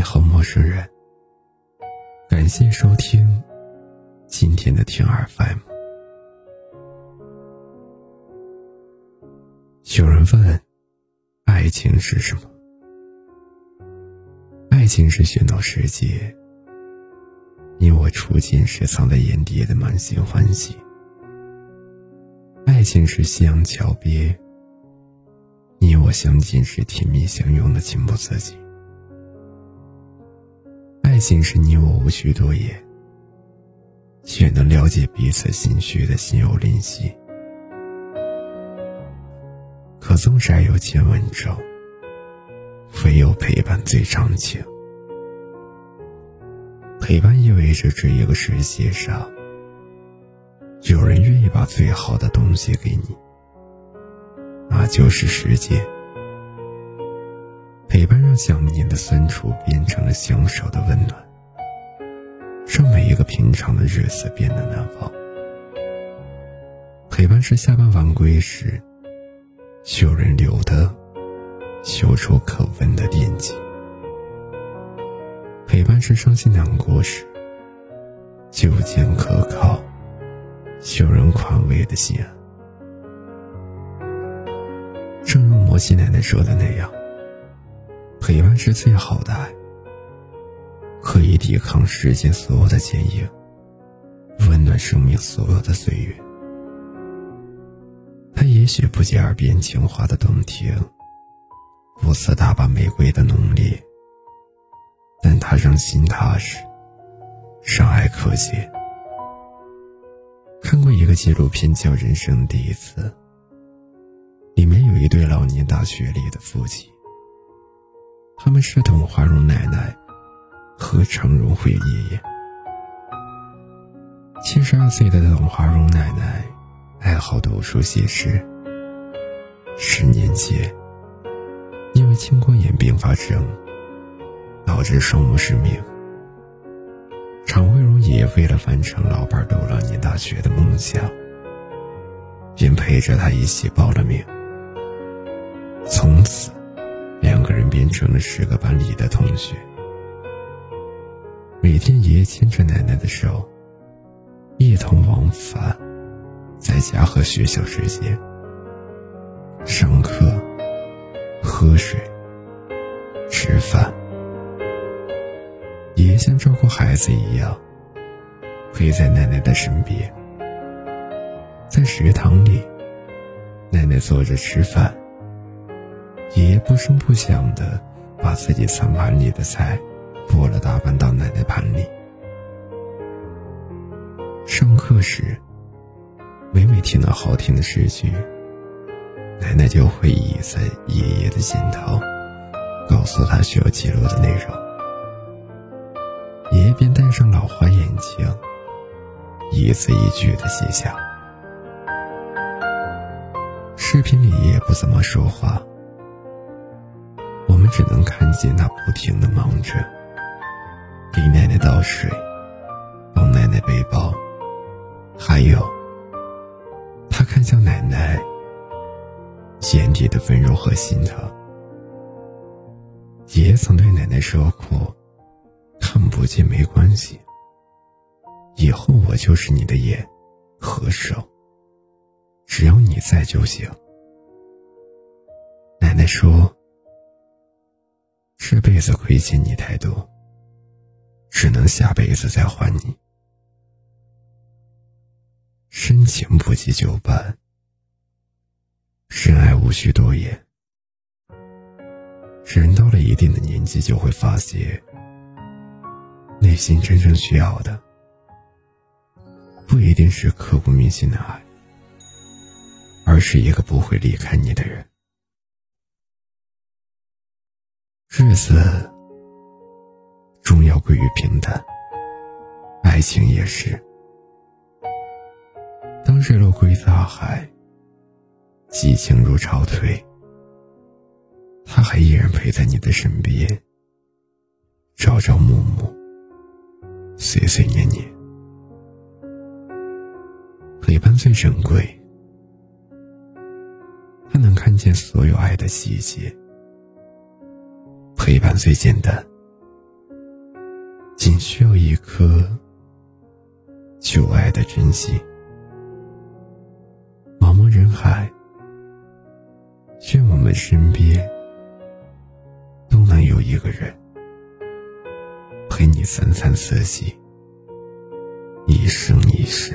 你好，陌生人。感谢收听今天的听 FM。有人问：爱情是什么？爱情是喧闹世界，你我初见时藏在眼底的满心欢喜。爱情是夕阳桥边，你我相见时甜蜜相拥的情不自禁。爱情是你我无需多言，却能了解彼此心绪的心有灵犀。可纵然有千万种，唯有陪伴最长情。陪伴意味着这一个世界上，有人愿意把最好的东西给你，那就是时间。陪伴让想念的酸楚变成了相守的温暖，让每一个平常的日子变得难忘。陪伴是下班晚归时，有人留的，嗅出可闻的惦记；陪伴是伤心难过时，就见可靠，有人宽慰的心安。正如摩西奶奶说的那样。陪伴是最好的爱，可以抵抗世间所有的坚硬，温暖生命所有的岁月。它也许不及耳边情话的动听，不似大把玫瑰的浓烈，但它让心踏实，让爱可见。看过一个纪录片叫《人生第一次》，里面有一对老年大学里的夫妻。他们是董华荣奶奶和程荣辉爷爷。七十二岁的董华荣奶奶爱好读书写诗。十年前，因为青光眼并发症导致双目失明，常慧荣爷爷为了完成老伴读老年大学的梦想，便陪着他一起报了名。从此。两个人变成了十个班里的同学。每天，爷爷牵着奶奶的手，一同往返在家和学校之间。上课、喝水、吃饭，爷爷像照顾孩子一样陪在奶奶的身边。在食堂里，奶奶坐着吃饭。爷爷不声不响的把自己餐盘里的菜拨了大半到奶奶盘里。上课时，每每听到好听的诗句，奶奶就会倚在爷爷的肩头，告诉他需要记录的内容。爷爷便戴上老花眼镜，一字一句的写下。视频里爷爷不怎么说话。只能看见他不停的忙着，给奶奶倒水，帮奶奶背包，还有，他看向奶奶眼底的温柔和心疼。爷爷曾对奶奶说过：“看不见没关系，以后我就是你的眼和手，只要你在就行。”奶奶说。这辈子亏欠你太多，只能下辈子再还你。深情不及久伴，深爱无需多言。人到了一定的年纪，就会发现，内心真正需要的，不一定是刻骨铭心的爱，而是一个不会离开你的人。日子终要归于平淡，爱情也是。当日落归大海，激情如潮退，他还依然陪在你的身边，朝朝暮暮，岁岁年年，陪伴最珍贵，他能看见所有爱的细节。陪伴最简单，仅需要一颗旧爱的真心。茫茫人海，愿我们身边都能有一个人，陪你三餐四季，一生一世。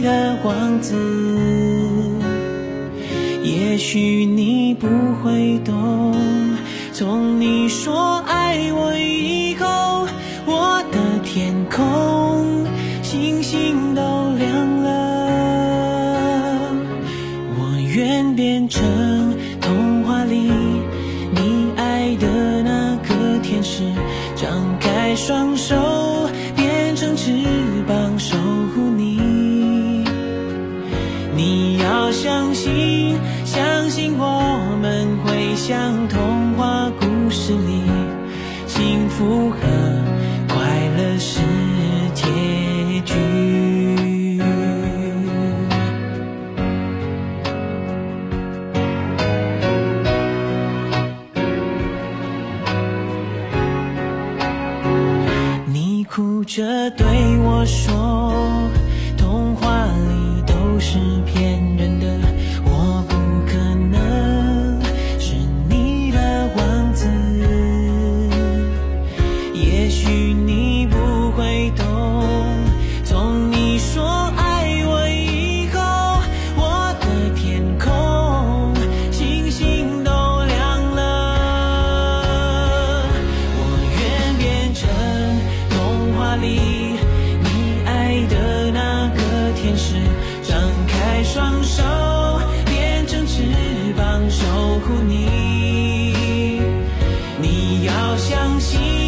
的王子，也许你不会懂。从你说爱我以后，我的天空星星都亮了。我愿变成童话里你爱的那个天使，张开双手，变成翅相信，相信我们会像童话故事里，幸福和心。